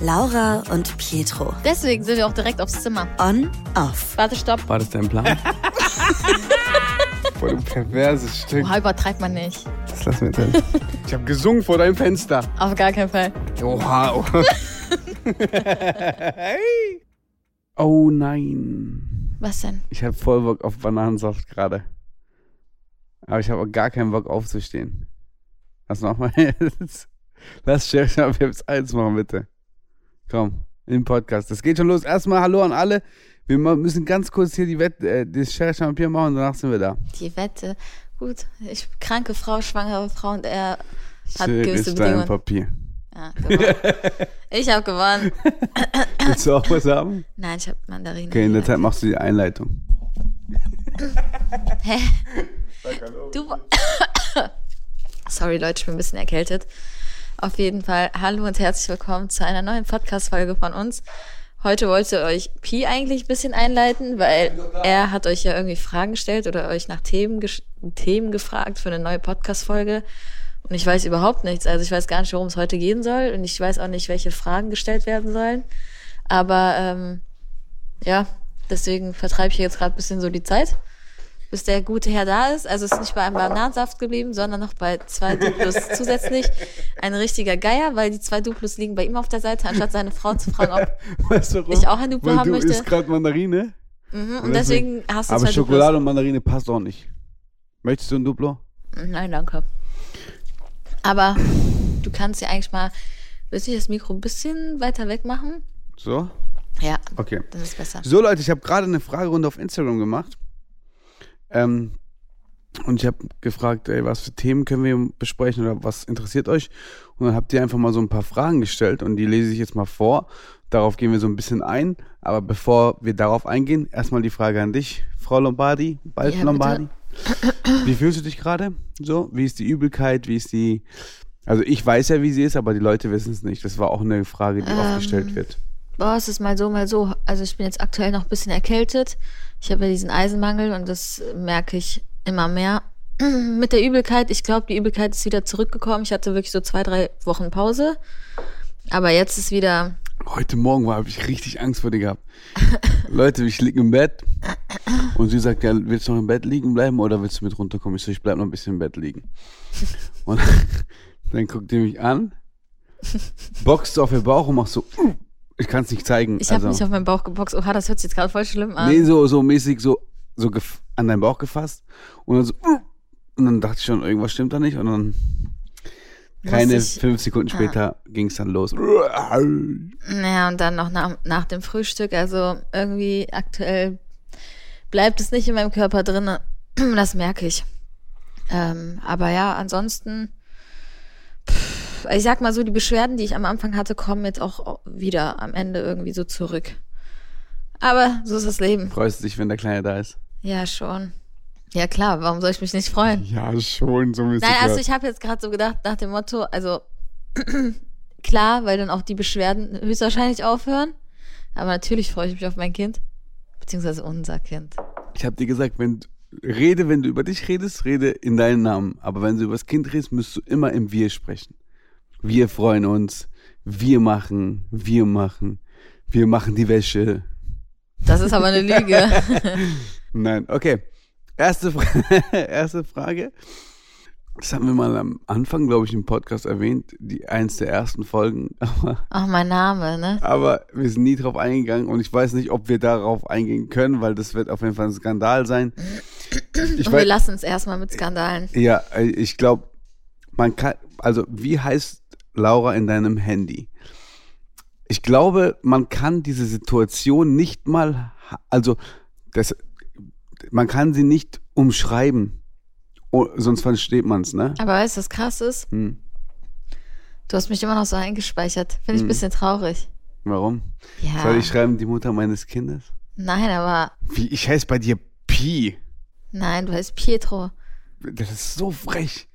Laura und Pietro. Deswegen sind wir auch direkt aufs Zimmer. On, off. Warte, stopp. War das dein Plan? Voll ein perverses Stück. Oha, übertreibt man nicht. Das lassen wir drin. Ich habe gesungen vor deinem Fenster. Auf gar keinen Fall. Oha. Oh, hey. oh nein. Was denn? Ich habe voll Bock auf Bananensaft gerade. Aber ich habe auch gar keinen Bock aufzustehen. Lass nochmal jetzt. Lass Sheriff ab jetzt eins machen, bitte. Komm, im Podcast. Das geht schon los. Erstmal Hallo an alle. Wir müssen ganz kurz hier die Wette, äh, das Sheriff Papier machen und danach sind wir da. Die Wette. Gut, ich kranke Frau, schwangere Frau und er hat Sheriff gewisse ist dein Bedingungen. Papier. Ja, gewonnen. ich habe gewonnen. Willst du auch was haben? Nein, ich habe Mandarinen. Okay, in der Zeit machst du die Einleitung. Hä? Du. Sorry, Leute, ich bin ein bisschen erkältet. Auf jeden Fall, hallo und herzlich willkommen zu einer neuen Podcast-Folge von uns. Heute wollte euch Pi eigentlich ein bisschen einleiten, weil er hat euch ja irgendwie Fragen gestellt oder euch nach Themen, Themen gefragt für eine neue Podcast-Folge. Und ich weiß überhaupt nichts. Also ich weiß gar nicht, worum es heute gehen soll. Und ich weiß auch nicht, welche Fragen gestellt werden sollen. Aber ähm, ja, deswegen vertreibe ich jetzt gerade ein bisschen so die Zeit bis der gute Herr da ist. Also es ist nicht bei einem Bananensaft geblieben, sondern noch bei zwei Duplos zusätzlich. Ein richtiger Geier, weil die zwei Duplos liegen bei ihm auf der Seite, anstatt seine Frau zu fragen, ob Weißt du ich auch ein Duplo haben du möchte. isst gerade Mandarine. Mhm, und deswegen hast du Aber zwei Schokolade und Mandarine passt auch nicht. Möchtest du ein Duplo? Duplos. Nein, danke. Aber du kannst ja eigentlich mal, willst du das Mikro ein bisschen weiter weg machen? So? Ja, Okay. dann ist besser. So Leute, ich habe gerade eine Fragerunde auf Instagram gemacht. Ähm, und ich habe gefragt, ey, was für Themen können wir besprechen oder was interessiert euch? Und dann habt ihr einfach mal so ein paar Fragen gestellt und die lese ich jetzt mal vor. Darauf gehen wir so ein bisschen ein. Aber bevor wir darauf eingehen, erstmal die Frage an dich, Frau Lombardi, bald Ja, bitte. Lombardi. Wie fühlst du dich gerade? So, wie ist die Übelkeit? Wie ist die. Also ich weiß ja, wie sie ist, aber die Leute wissen es nicht. Das war auch eine Frage, die oft Ähm, gestellt wird. Boah, es ist mal so, mal so. Also ich bin jetzt aktuell noch ein bisschen erkältet. Ich habe ja diesen Eisenmangel und das merke ich immer mehr. Mit der Übelkeit, ich glaube, die Übelkeit ist wieder zurückgekommen. Ich hatte wirklich so zwei, drei Wochen Pause. Aber jetzt ist wieder, Heute Morgen habe ich richtig Angst vor dir gehabt. Leute, ich liege im Bett und sie sagt, ja, willst du noch im Bett liegen bleiben oder willst du mit runterkommen? Ich so, ich bleib noch ein bisschen im Bett liegen. Und dann guckt ihr mich an, boxt auf den Bauch und macht so, "Uh." Ich kann es nicht zeigen. ich habe also, mich auf meinen Bauch geboxt. Oha, das hört sich jetzt gerade voll schlimm an. nee, so, so mäßig so, so an deinen Bauch gefasst und dann so, und dann dachte ich schon, irgendwas stimmt da nicht und dann keine ich- fünf Sekunden Ah. später ging es dann los. Naja, und dann noch nach, nach dem Frühstück. Also irgendwie aktuell bleibt es nicht in meinem Körper drin. Das merke ich. Ähm, aber ja, ansonsten, ich sag mal so, die Beschwerden, die ich am Anfang hatte, kommen jetzt auch wieder am Ende irgendwie so zurück. Aber so ist das Leben. Freust du dich, wenn der Kleine da ist? Ja, schon. Ja, klar, warum soll ich mich nicht freuen? Ja, schon, so ein Nein, also ich habe jetzt gerade so gedacht, nach dem Motto, also klar, weil dann auch die Beschwerden höchstwahrscheinlich aufhören. Aber natürlich freue ich mich auf mein Kind. Beziehungsweise unser Kind. Ich habe dir gesagt, wenn rede, wenn du über dich redest, rede in deinen Namen. Aber wenn du über das Kind redest, musst du immer im Wir sprechen. Wir freuen uns, wir machen, wir machen, wir machen die Wäsche. Das ist aber eine Lüge. Nein, okay. Erste, Fra erste Frage. Das haben wir mal am Anfang, glaube ich, im Podcast erwähnt, die eins der ersten Folgen. Aber, Ach, mein Name, ne? aber wir sind nie drauf eingegangen und ich weiß nicht, ob wir darauf eingehen können, weil das wird auf jeden Fall ein Skandal sein. Ich Und weiß, wir lassen es erstmal mit Skandalen. Ja, äh, ich glaube, man kann, also wie heißt Laura in deinem Handy? Ich glaube, man kann diese Situation nicht mal, also das, man kann sie nicht umschreiben, oh, sonst versteht man es, ne? Aber weißt du, was krass ist? Hm. Du hast mich immer noch so eingespeichert. Finde ich ein bisschen traurig. Warum? Ja. Soll ich schreiben, die Mutter meines Kindes? Nein, aber Wie, ich heiße bei dir Pi. nein, du heißt Pietro. Das ist so frech.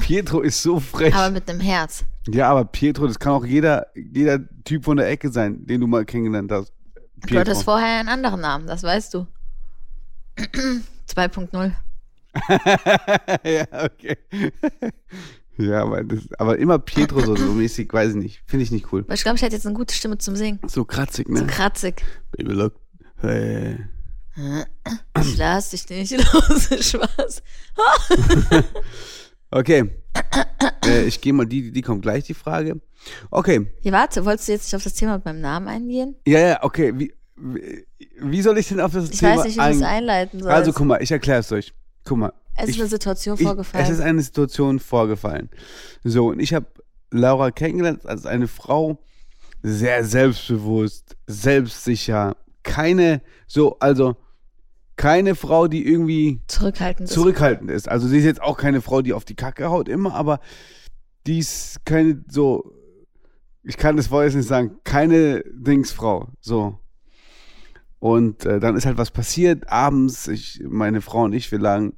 Pietro ist so frech. Aber mit einem Herz. Ja, aber Pietro, das kann auch jeder, jeder Typ von der Ecke sein, den du mal kennengelernt hast. Du hattest vorher einen anderen Namen, das weißt du. 2.0. ja, okay. Ja, aber, das, aber immer Pietro so, so mäßig, weiß ich nicht. Finde ich nicht cool. Weil ich glaube, ich hätte jetzt eine gute Stimme zum Singen. So kratzig, ne? So kratzig. Baby, look. Hey. Ich lass dich nicht los, Spaß. Okay. Äh, ich gehe mal, die, die kommt gleich, die Frage. Okay. Ja, warte, wolltest du jetzt nicht auf das Thema mit meinem Namen eingehen? Ja, ja, okay. Wie, wie, wie soll ich denn auf das Ich Thema weiß nicht, wie du es ein- einleiten sollst. Also, guck mal, ich erkläre es euch. Guck mal. es ist ich- eine Situation Ich, vorgefallen. es ist eine Situation vorgefallen. So, und ich habe Laura kennengelernt als eine Frau, sehr selbstbewusst, selbstsicher, keine, so, also keine Frau, die irgendwie Zurückhaltend ist. zurückhaltend ist. Also sie ist jetzt auch keine Frau, die auf die Kacke haut immer, aber die ist keine so, ich kann das Wort jetzt nicht sagen, keine Dingsfrau, so. Und äh, dann ist halt was passiert, abends, ich, meine Frau und ich, wir lagen,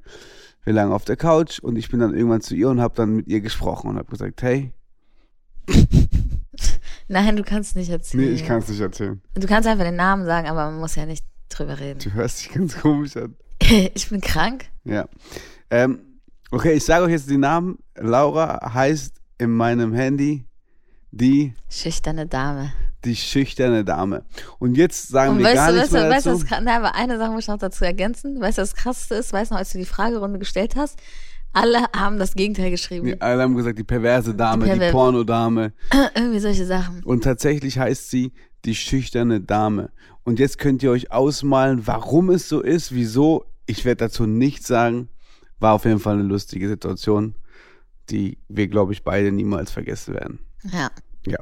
wir lagen auf der Couch und ich bin dann irgendwann zu ihr und habe dann mit ihr gesprochen und habe gesagt, hey, Nein, du kannst nicht erzählen. nee, ich kann es nicht erzählen. Du kannst einfach den Namen sagen, aber man muss ja nicht drüber reden. Du hörst dich ganz komisch an. ich bin krank. Ja. Ähm, okay, ich sage euch jetzt die Namen. Laura heißt in meinem Handy die Schüchterne Dame. die schüchterne Dame. Und jetzt sagen Und wir weißt gar nichts weißt mehr weißt dazu. was, kra- nein, aber eine Sache muss ich noch dazu ergänzen. Weißt du, was krasseste ist? Weißt du noch, als du die Fragerunde gestellt hast? Alle haben das Gegenteil geschrieben. Wir alle haben gesagt, die perverse Dame, die, Die perver- Pornodame. Irgendwie solche Sachen. Und tatsächlich heißt sie die schüchterne Dame. Und jetzt könnt ihr euch ausmalen, warum es so ist, wieso. Ich werde dazu nichts sagen. War auf jeden Fall eine lustige Situation, die wir, glaube ich, beide niemals vergessen werden. Ja. Ja.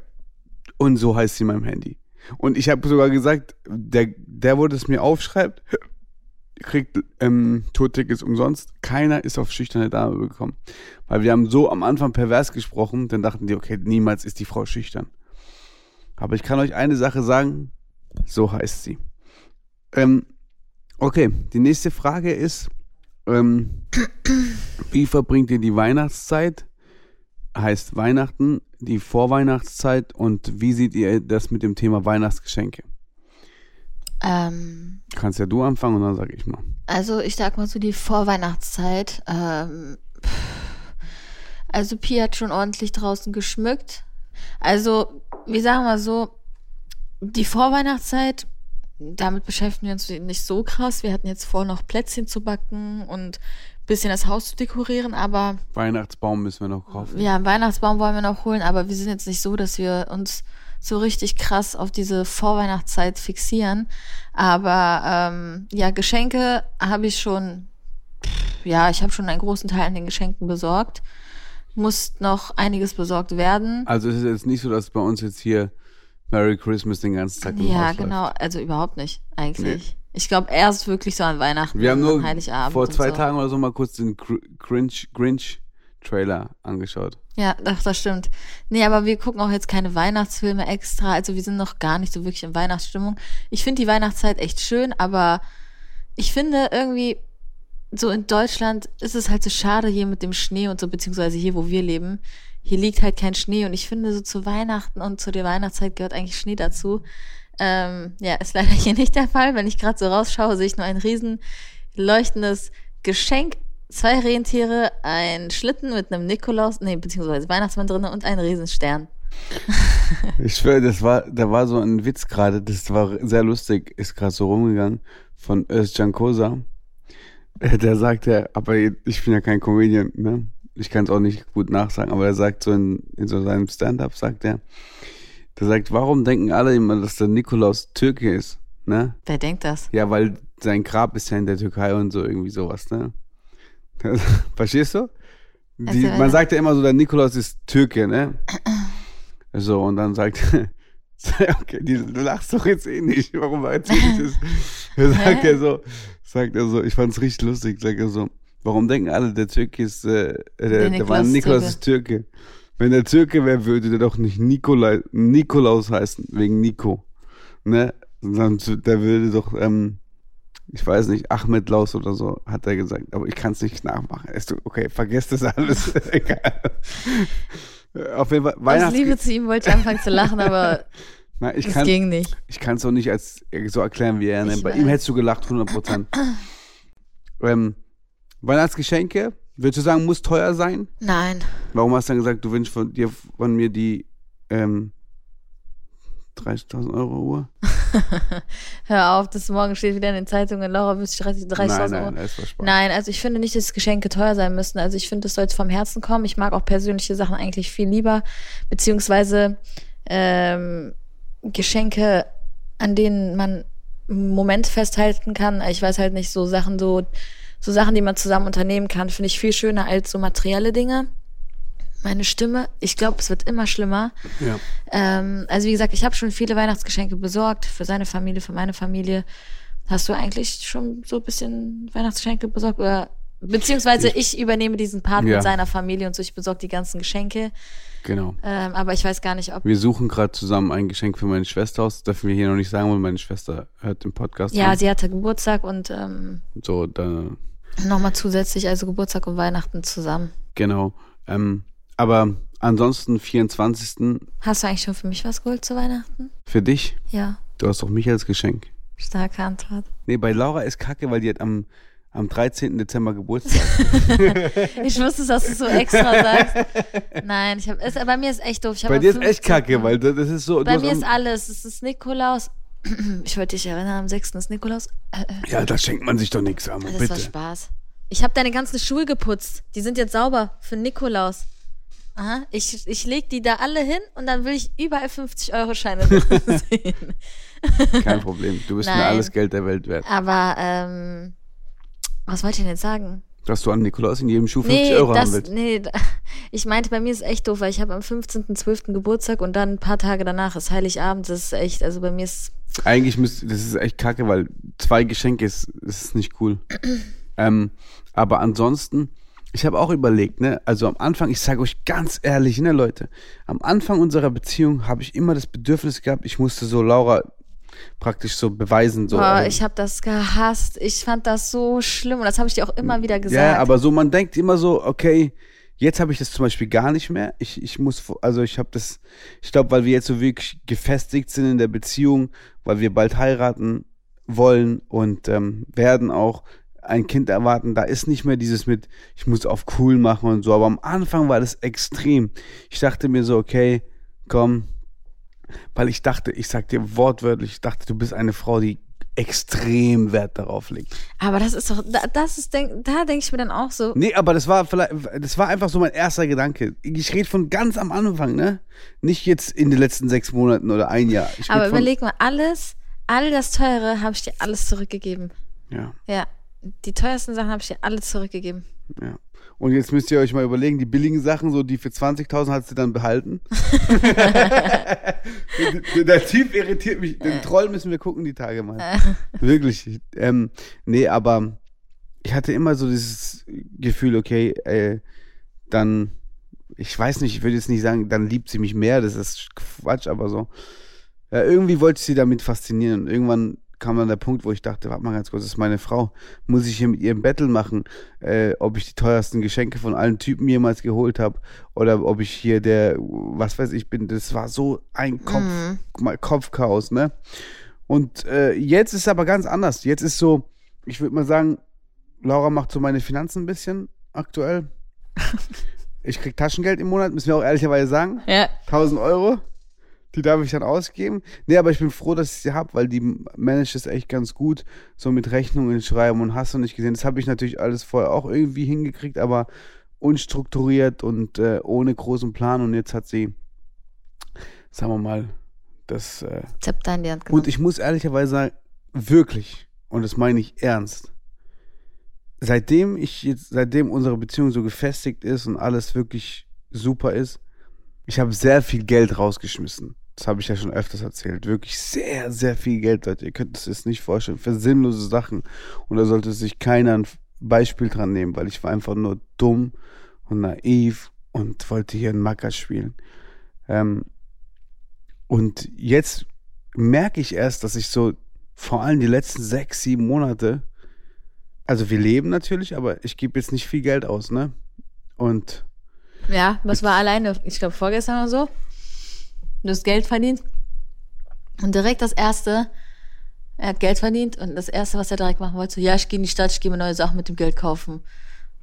Und so heißt sie in meinem Handy. Und ich habe sogar gesagt, der, der, wo das mir aufschreibt, kriegt ähm, Tourtickets umsonst. Keiner ist auf schüchterne Dame gekommen. Weil wir haben so am Anfang pervers gesprochen, dann dachten die, okay, niemals ist die Frau schüchtern. Aber ich kann euch eine Sache sagen, so heißt sie. Ähm, okay, die nächste Frage ist, ähm, wie verbringt ihr die Weihnachtszeit? Heißt Weihnachten, die Vorweihnachtszeit und wie seht ihr das mit dem Thema Weihnachtsgeschenke? Ähm, Kannst ja du anfangen und dann sage ich mal. also ich sag mal so die Vorweihnachtszeit. Ähm, also Pi hat schon ordentlich draußen geschmückt. Also, wir sagen mal so, die Vorweihnachtszeit, damit beschäftigen wir uns nicht so krass. Wir hatten jetzt vor, noch Plätzchen zu backen und ein bisschen das Haus zu dekorieren, aber Weihnachtsbaum müssen wir noch kaufen. Ja, einen Weihnachtsbaum wollen wir noch holen, aber wir sind jetzt nicht so, dass wir uns so richtig krass auf diese Vorweihnachtszeit fixieren. Aber ähm, ja, Geschenke habe ich schon, ja, ich habe schon einen großen Teil an den Geschenken besorgt. Muss noch einiges besorgt werden. Also es ist jetzt nicht so, dass bei uns jetzt hier Merry Christmas den ganzen Tag im Ja, Haus genau, also überhaupt nicht, eigentlich. Ich glaube, erst wirklich so an Weihnachten, läuft. Wir haben nur Heiligabend. vor zwei so. Tagen oder so mal kurz den Gr- Grinch, Grinch Trailer angeschaut. Ja, doch, das stimmt. Nee, aber wir gucken auch jetzt keine Weihnachtsfilme extra. Also wir sind noch gar nicht so wirklich in Weihnachtsstimmung. Ich finde die Weihnachtszeit echt schön, aber ich finde irgendwie, so in Deutschland ist es halt so schade hier mit dem Schnee und so, beziehungsweise hier, wo wir leben. Hier liegt halt kein Schnee und ich finde so zu Weihnachten und zu der Weihnachtszeit gehört eigentlich Schnee dazu. Ähm, ja, ist leider hier nicht der Fall. Wenn ich gerade so rausschaue, sehe ich nur ein riesen leuchtendes Geschenk, zwei Rentiere, ein Schlitten mit einem Nikolaus, nee, beziehungsweise Weihnachtsmann drinne und einen Riesenstern. Ich schwöre, das war, da war so ein Witz gerade, das war sehr lustig, ist gerade so rumgegangen von Özcan Kosa. Äh, Der sagt ja, aber ich bin ja kein Comedian, ne? Ich kann es auch nicht gut nachsagen, aber er sagt so in, in so seinem Stand-up, sagt er, der sagt, warum denken alle immer, dass der Nikolaus Türke ist, ne? Wer denkt das? Ja, weil sein Grab ist ja in der Türkei und so irgendwie sowas, ne? Verstehst du? Die, Also, man sagt ja immer so, der Nikolaus ist Türke, ne? So, und dann sagt okay, die, du lachst doch jetzt eh nicht, warum erzähl ich das? Dann sagt er so, sagt er so, ich fand's richtig lustig, sagt er so, warum denken alle, der Türke ist, äh, der, der, Nikolaus war ist Nikolaus Türke. ist Türke. Wenn der Türke wäre, würde der doch nicht Nikolai, Nikolaus heißen, wegen Nico. Ne? Sondern der würde doch, ähm, ich weiß nicht, Ahmed Laus oder so, hat er gesagt. Aber ich kann es nicht nachmachen. Ist so, okay, vergesst das alles. Egal. Auf jeden Fall, Aus Weihnachts Liebe zu ihm wollte ich anfangen zu lachen, aber Nein, ich es kann ging nicht. ich kann es auch nicht als so erklären, wie er nennt. Bei ihm hättest du gelacht, 100 Prozent. ähm, Weihnachtsgeschenke, Würdest du sagen, muss teuer sein? Nein. Warum hast du dann gesagt, du wünschst von dir von mir die ähm, 30.000 Euro Uhr? Hör auf, das morgen steht wieder in den Zeitungen, Laura wünscht 30.000 nein, Euro. nein. Nein, also ich finde nicht, dass Geschenke teuer sein müssen. Also ich finde, das soll jetzt vom Herzen kommen. Ich mag auch persönliche Sachen eigentlich viel lieber, beziehungsweise ähm, Geschenke, an denen man einen Moment festhalten kann. Ich weiß halt nicht, so Sachen, so, so Sachen, die man zusammen unternehmen kann, finde ich viel schöner als so materielle Dinge. Meine Stimme, ich glaube, es wird immer schlimmer. Ja. Ähm, also wie gesagt, ich habe schon viele Weihnachtsgeschenke besorgt für seine Familie, für meine Familie. Hast du eigentlich schon so ein bisschen Weihnachtsgeschenke besorgt oder beziehungsweise ich, übernehme diesen Part Ja. mit seiner Familie und so. Ich besorge die ganzen Geschenke, Genau. ähm, aber ich weiß gar nicht, ob Wir suchen gerade zusammen ein Geschenk für meine Schwester aus. Das dürfen wir hier noch nicht sagen, weil meine Schwester hört den Podcast. ja, an. sie hatte Geburtstag und ähm, So, da, nochmal zusätzlich also Geburtstag und Weihnachten zusammen. genau. Ähm, aber ansonsten 24. Hast du eigentlich schon für mich was geholt zu Weihnachten? für dich. Ja, Du hast doch mich als Geschenk. starke Antwort. Nee, bei Laura ist kacke, weil die hat am, am 13. Dezember Geburtstag. Ich wusste, dass du es so extra sagst. Nein, ich hab, es, bei mir ist echt doof. Bei dir ist echt 15. kacke, weil das ist so. Bei mir ist alles. Es ist Nikolaus. Ich wollte dich erinnern, am 6. ist Nikolaus. Äh, äh, ja, da schenkt man sich doch nichts, Amo, das war bitte. Spaß. Ich habe deine ganzen Schuhe geputzt. Die sind jetzt sauber für Nikolaus. Aha. Ich, ich leg die da alle hin und dann will ich überall 50-Euro-Scheine sehen. Kein Problem. Du bist mir Nein. alles Geld der Welt wert. Aber, ähm, was wollte ich denn jetzt sagen? Dass du an Nikolaus in jedem Schuh 50 Nee, Euro haben das, willst. nee, ich meinte, bei mir ist es echt doof, weil ich habe am 15.12. Geburtstag und dann ein paar Tage danach ist Heiligabend. Das ist echt, also bei mir ist, Eigentlich müsste, das ist echt kacke, weil zwei Geschenke ist, ist nicht cool. ähm, aber ansonsten, ich habe auch überlegt, ne, also am Anfang, ich sage euch ganz ehrlich, ne, Leute, am Anfang unserer Beziehung habe ich immer das Bedürfnis gehabt, ich musste so Laura praktisch so beweisen, so. boah, äh, ich habe das gehasst. Ich fand das so schlimm und das habe ich dir auch immer wieder gesagt. Ja, aber so, man denkt immer so, okay, jetzt habe ich das zum Beispiel gar nicht mehr. Ich, ich muss, also ich habe das, ich glaube, weil wir jetzt so wirklich gefestigt sind in der Beziehung, weil wir bald heiraten wollen und ähm, werden auch ein Kind erwarten, da ist nicht mehr dieses mit, ich muss auf cool machen und so, aber am Anfang war das extrem. Ich dachte mir so, okay, komm, weil ich dachte, ich sag dir wortwörtlich, ich dachte, du bist eine Frau, die extrem Wert darauf legt. Aber das ist doch, da, das ist, denk, da denke ich mir dann auch so, Nee, aber das war vielleicht, das war einfach so mein erster Gedanke. Ich rede von ganz am Anfang, ne? Nicht jetzt in den letzten sechs Monaten oder ein Jahr. Aber überleg mal, alles, all das Teure habe ich dir alles zurückgegeben. Ja, Ja, die teuersten Sachen habe ich dir alle zurückgegeben. ja. Und jetzt müsst ihr euch mal überlegen, die billigen Sachen, so die für 20.000 hat sie dann behalten. der, der Typ irritiert mich. Den Troll müssen wir gucken die Tage mal. Wirklich. Ähm, nee, aber ich hatte immer so dieses Gefühl, okay, äh, dann, ich weiß nicht, ich würde jetzt nicht sagen, dann liebt sie mich mehr, das ist Quatsch, aber so. Ja, irgendwie wollte ich sie damit faszinieren und irgendwann kam dann der Punkt, wo ich dachte, warte mal ganz kurz, das ist meine Frau. Muss ich hier mit ihr ein Battle machen, äh, ob ich die teuersten Geschenke von allen Typen jemals geholt habe oder ob ich hier der, was weiß ich bin. Das war so ein Kopf, mal Kopfchaos, ne? Und äh, jetzt ist aber ganz anders. Jetzt ist so, ich würde mal sagen, Laura macht so meine Finanzen ein bisschen aktuell. Ich krieg Taschengeld im Monat, müssen wir auch ehrlicherweise sagen. Ja. 1000 Euro. Die darf ich dann ausgeben. Nee, aber ich bin froh, dass ich sie habe, weil die managt es echt ganz gut. So mit Rechnungen schreiben und hast du nicht gesehen. Das habe ich natürlich alles vorher auch irgendwie hingekriegt, aber unstrukturiert und äh, ohne großen Plan. Und jetzt hat sie, sagen wir mal, das. Äh, Zepter in die Hand genommen. und ich muss ehrlicherweise sagen, wirklich, und das meine ich ernst, seitdem ich jetzt, seitdem unsere Beziehung so gefestigt ist und alles wirklich super ist, ich habe sehr viel Geld rausgeschmissen. Das habe ich ja schon öfters erzählt. Wirklich sehr, sehr viel Geld, Leute. Ihr könnt es jetzt nicht vorstellen. Für sinnlose Sachen. Und da sollte sich keiner ein Beispiel dran nehmen, weil ich war einfach nur dumm und naiv und wollte hier einen Macker spielen. Ähm, und jetzt merke ich erst, dass ich so vor allem die letzten sechs, sieben Monate, also wir leben natürlich, aber ich gebe jetzt nicht viel Geld aus, ne? Und Ja, das war alleine, ich glaube vorgestern oder so. Du hast Geld verdient. Und direkt das erste, er hat Geld verdient und das erste, was er direkt machen wollte, so, ja, ich gehe in die Stadt, ich gehe mir neue Sachen mit dem Geld kaufen.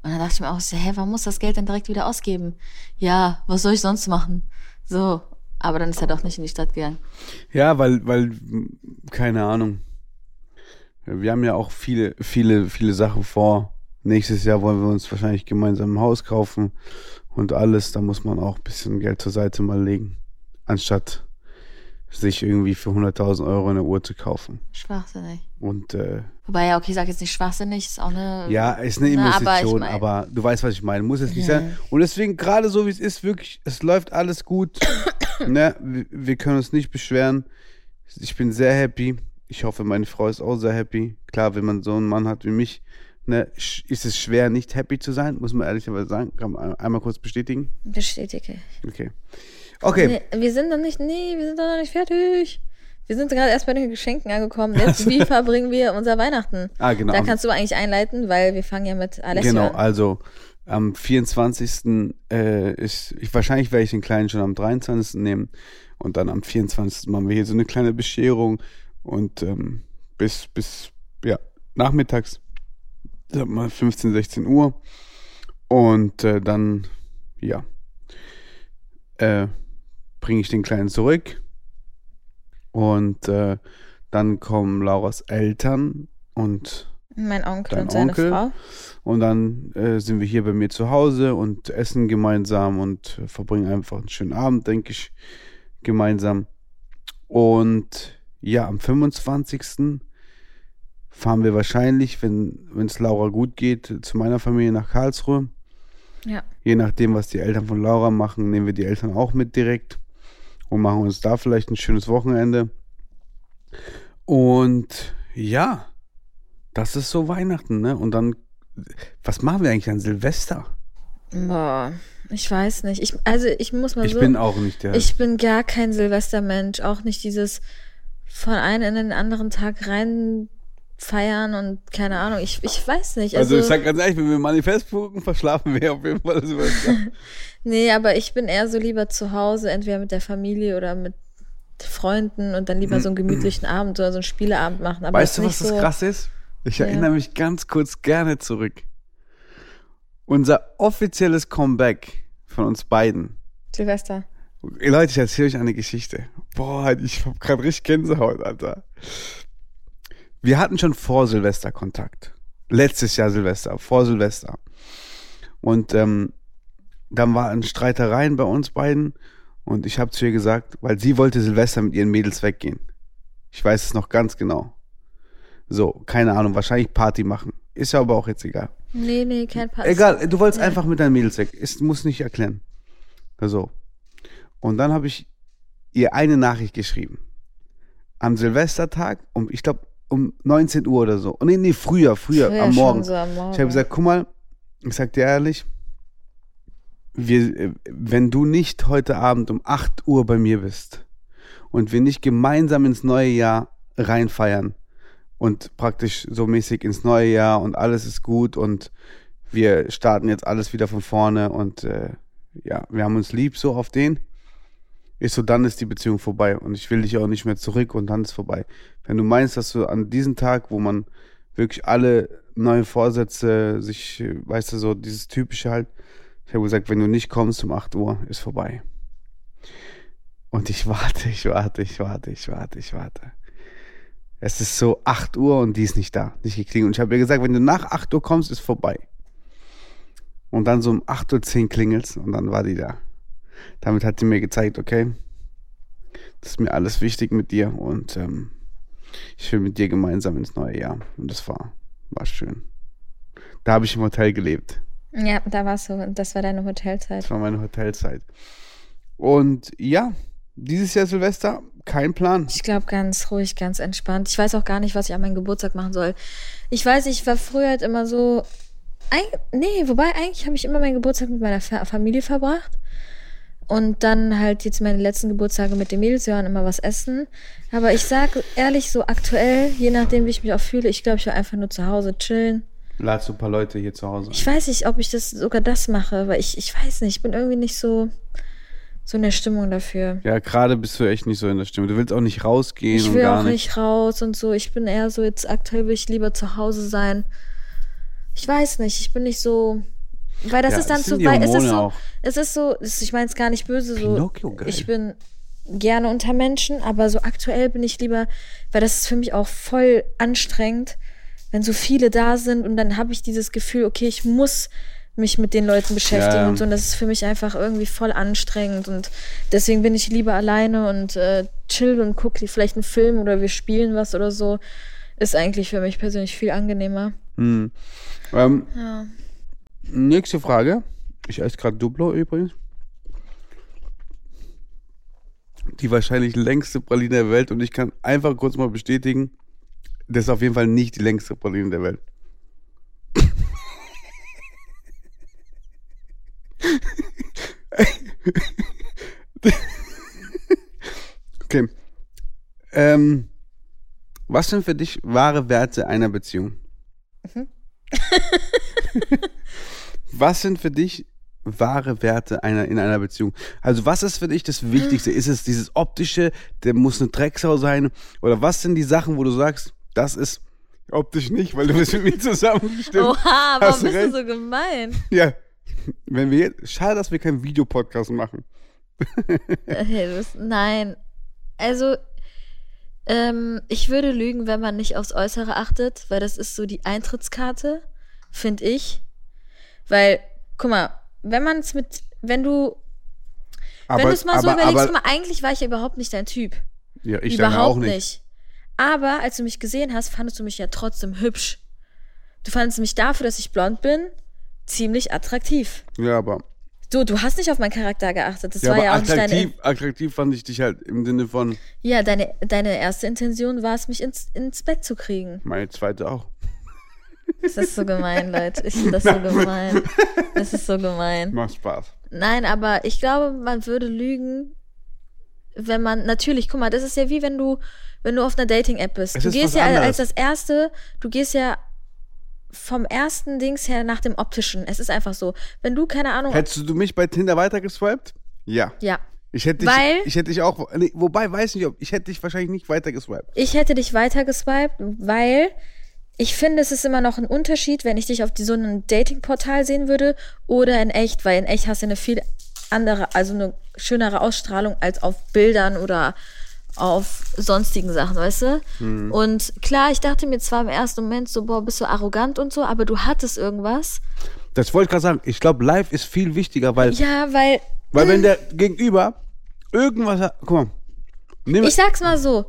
Und dann dachte ich mir auch so, hä, warum muss das Geld denn direkt wieder ausgeben? Ja, was soll ich sonst machen? So, aber dann ist er doch nicht in die Stadt gegangen. Ja, weil, weil, keine Ahnung. Wir haben ja auch viele, viele, viele Sachen vor. Nächstes Jahr wollen wir uns wahrscheinlich gemeinsam ein Haus kaufen und alles. Da muss man auch ein bisschen Geld zur Seite mal legen. Anstatt sich irgendwie für 100.000 Euro eine Uhr zu kaufen. Schwachsinnig. Und äh, Wobei ja, okay, ich sag jetzt nicht schwachsinnig, ist auch eine. ja, ist eine Na, Investition, aber ich aber, mein- du weißt, was ich meine. Muss es nicht sein. Und deswegen, gerade so wie es ist, wirklich, es läuft alles gut. ne? wir, wir können uns nicht beschweren. Ich bin sehr happy. Ich hoffe, meine Frau ist auch sehr happy. Klar, wenn man so einen Mann hat wie mich, ne, ist es schwer, nicht happy zu sein, muss man ehrlicherweise sagen. Kann man ein- einmal kurz bestätigen? Bestätige. Okay. Okay. Nee, wir sind noch nicht, nee, wir sind doch noch nicht fertig. Wir sind gerade erst bei den Geschenken angekommen. Jetzt, wie verbringen wir unser Weihnachten? Ah, genau. Da kannst du eigentlich einleiten, weil wir fangen ja mit Alessio Genau, an. also am 24. Äh, ist, ich, wahrscheinlich werde ich den Kleinen schon am 23. nehmen und dann am 24. machen wir hier so eine kleine Bescherung und ähm, bis, bis, ja, nachmittags, sag mal 15, 16 Uhr und äh, dann, ja, äh, bringe ich den Kleinen zurück und äh, dann kommen Lauras Eltern und Mein Onkel und seine Onkel? Frau. und dann äh, sind wir hier bei mir zu Hause und essen gemeinsam und verbringen einfach einen schönen Abend, denke ich, gemeinsam. Und ja, am 25. fahren wir wahrscheinlich, wenn es Laura gut geht, zu meiner Familie nach Karlsruhe. Ja. Je nachdem, was die Eltern von Laura machen, nehmen wir die Eltern auch mit direkt und machen uns da vielleicht ein schönes Wochenende. Und ja, das ist so Weihnachten, ne? Und dann, was machen wir eigentlich an Silvester? Boah, ich weiß nicht. Ich, also ich muss mal Ich so. bin auch nicht der. ich bin gar kein Silvestermensch. Auch nicht dieses von einem in den anderen Tag rein feiern und keine Ahnung. Ich, ich weiß nicht. also, Also, ich sag ganz ehrlich, wenn wir Manifest gucken, verschlafen wir auf jeden Fall nee, aber ich bin eher so lieber zu Hause, entweder mit der Familie oder mit Freunden und dann lieber so einen gemütlichen Abend oder so einen Spieleabend machen. Aber weißt du, was nicht das so, krass ist? Ich Ja. erinnere mich ganz kurz gerne zurück. Unser offizielles Comeback von uns beiden. Silvester. Leute, ich erzähle euch eine Geschichte. Boah, ich hab gerade richtig Gänsehaut, Alter. Wir hatten schon vor Silvester Kontakt. Letztes Jahr Silvester, vor Silvester. Und ähm, dann waren Streitereien bei uns beiden und ich habe zu ihr gesagt, weil sie wollte Silvester mit ihren Mädels weggehen. Ich weiß es noch ganz genau. So, keine Ahnung, wahrscheinlich Party machen. Ist ja aber auch jetzt egal. Nee, nee, kein Pass. Egal, du wolltest Ja. einfach mit deinen Mädels weg. Ist, muss nicht erklären. So. Und dann habe ich ihr eine Nachricht geschrieben. Am Silvestertag, um, ich glaube, um 19 Uhr oder so. Nee, nee, früher, früher, Früher am Morgen. So am Morgen. Ich habe gesagt, guck mal, ich sag dir ehrlich, wir, wenn du nicht heute Abend um 8 Uhr bei mir bist und wir nicht gemeinsam ins neue Jahr reinfeiern und praktisch so mäßig ins neue Jahr und alles ist gut und wir starten jetzt alles wieder von vorne und äh, ja, wir haben uns lieb so auf den. Ist so, dann ist die Beziehung vorbei und ich will dich auch nicht mehr zurück und dann ist vorbei. Wenn du meinst, dass du an diesem Tag, wo man wirklich alle neue Vorsätze, sich, weißt du, so dieses typische halt, ich habe gesagt, wenn du nicht kommst um 8 Uhr, ist vorbei. Und ich warte, ich warte, ich warte, ich warte, ich warte. Es ist so 8 Uhr und die ist nicht da, nicht geklingelt. Und ich habe ihr gesagt, wenn du nach 8 Uhr kommst, ist vorbei. Und dann so um 8.10 Uhr klingelt's und dann war die da. Damit hat sie mir gezeigt, okay, das ist mir alles wichtig mit dir und ähm, ich will mit dir gemeinsam ins neue Jahr. Und das war, war schön. Da habe ich im Hotel gelebt. Ja, da warst du. Das war deine Hotelzeit. Das war meine Hotelzeit. Und ja, dieses Jahr Silvester, kein Plan. Ich glaube ganz ruhig, ganz entspannt. Ich weiß auch gar nicht, was ich an meinem Geburtstag machen soll. Ich weiß, ich war früher halt immer so. Eig nee, wobei eigentlich habe ich immer meinen Geburtstag mit meiner Fa Familie verbracht. Und dann halt jetzt meine letzten Geburtstage mit den Mädels. Wir waren immer was essen. Aber ich sag ehrlich, so aktuell, je nachdem, wie ich mich auch fühle, ich glaube, ich will einfach nur zu Hause chillen. Ladst du ein paar Leute hier zu Hause. Ich weiß nicht, ob ich das sogar das mache, weil ich, ich weiß nicht, ich bin irgendwie nicht so, so in der Stimmung dafür. Ja, gerade bist du echt nicht so in der Stimme. Du willst auch nicht rausgehen Ich will gar auch nicht. nicht raus und so. Ich bin eher so, jetzt aktuell will ich lieber zu Hause sein. Ich weiß nicht, ich bin nicht so Weil das Ja, ist dann zu weit. Es ist so, auch. es ist so, ich meine es gar nicht böse, so. Pinocchio, geil. Ich bin gerne unter Menschen, aber so aktuell bin ich lieber, weil das ist für mich auch voll anstrengend, wenn so viele da sind und dann habe ich dieses Gefühl, okay, ich muss mich mit den Leuten beschäftigen Ja. und so. Und das ist für mich einfach irgendwie voll anstrengend. Und deswegen bin ich lieber alleine und äh, chill und gucke vielleicht einen Film oder wir spielen was oder so. Ist eigentlich für mich persönlich viel angenehmer. Hm. Ähm, Ja. Nächste Frage. Ich esse gerade Duplo übrigens. Die wahrscheinlich längste Praline der Welt und ich kann einfach kurz mal bestätigen, das ist auf jeden Fall nicht die längste Praline der Welt. okay. Ähm, was sind für dich wahre Werte einer Beziehung? was sind für dich wahre Werte einer, in einer Beziehung? Also was ist für dich das Wichtigste? Ist es dieses optische, der muss eine Drecksau sein? Oder was sind die Sachen, wo du sagst, das ist optisch nicht, weil du bist mit mir zusammengestimmt? Oha, warum du bist du recht? so gemein? Ja. Wenn wir jetzt, schade, dass wir keinen Videopodcast machen. Du bist, nein. Also, ähm, ich würde lügen, wenn man nicht aufs Äußere achtet, weil das ist so die Eintrittskarte, finde ich. Weil, guck mal, wenn man es mit, wenn du, wenn du es mal so aber, überlegst, aber, guck mal, eigentlich war ich ja überhaupt nicht dein Typ. ja, ich überhaupt auch nicht. nicht. Aber als du mich gesehen hast, fandest du mich ja trotzdem hübsch. Du fandest mich dafür, dass ich blond bin, ziemlich attraktiv. Ja, aber, Du, du hast nicht auf meinen Charakter geachtet. Das ja, war aber ja auch nicht deine. attraktiv, attraktiv fand ich dich halt im Sinne von Ja, deine, deine erste Intention war es, mich ins, ins Bett zu kriegen. meine zweite auch. Das ist so gemein, Leute. Ich finde das so gemein. Das ist so gemein. Macht Spaß. Nein, aber ich glaube, man würde lügen, wenn man, natürlich, guck mal, das ist ja wie wenn du, wenn du auf einer Dating-App bist. Es du gehst ja anderes. als das erste, du gehst ja vom ersten Dings her nach dem optischen. Es ist einfach so. Wenn du, keine Ahnung, Hättest du mich bei Tinder weitergeswiped? Ja. ja. Ich hätte dich, Weil- ich hätte dich auch, nee, wobei, weiß nicht, ob, ich hätte dich wahrscheinlich nicht weitergeswiped. Ich hätte dich weitergeswiped, weil ich finde, es ist immer noch ein Unterschied, wenn ich dich auf so einem Dating-Portal sehen würde oder in echt, weil in echt hast du eine viel andere, also eine schönere Ausstrahlung als auf Bildern oder auf sonstigen Sachen, weißt du? Mhm. Und klar, ich dachte mir zwar im ersten Moment so, boah, bist du arrogant und so, aber du hattest irgendwas. Das wollte ich gerade sagen. Ich glaube, live ist viel wichtiger, weil, Ja, weil weil wenn der Gegenüber irgendwas hat, guck mal, nimm, Ich sag's mal so,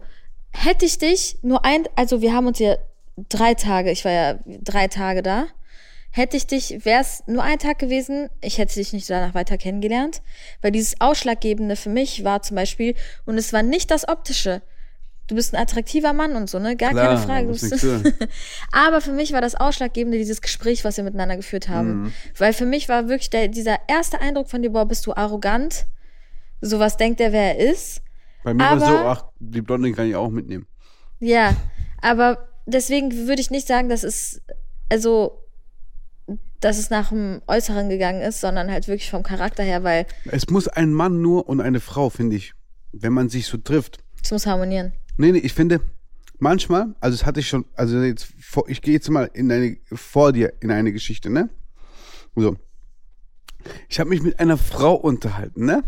hätte ich dich nur ein, also wir haben uns ja drei Tage, ich war ja drei Tage da, hätte ich dich, wär's nur ein Tag gewesen, ich hätte dich nicht danach weiter kennengelernt, weil dieses Ausschlaggebende für mich war zum Beispiel, und es war nicht das Optische. Du bist ein attraktiver Mann und so, ne? Gar Klar, keine Frage. Aber für mich war das Ausschlaggebende dieses Gespräch, was wir miteinander geführt haben. Mhm. Weil für mich war wirklich der, dieser erste Eindruck von dir, boah, bist du arrogant? Sowas denkt er, wer er ist. bei mir war so, aber- ach, die Blonde kann ich auch mitnehmen. Ja, aber deswegen würde ich nicht sagen, dass es, also, dass es nach dem Äußeren gegangen ist, sondern halt wirklich vom Charakter her, weil Es muss ein Mann nur und eine Frau, finde ich, wenn man sich so trifft. es muss harmonieren. Nee, nee, ich finde, manchmal, also das hatte ich schon, also jetzt, vor, ich gehe jetzt mal in eine, vor dir in eine Geschichte, ne? So. Ich habe mich mit einer Frau unterhalten, ne?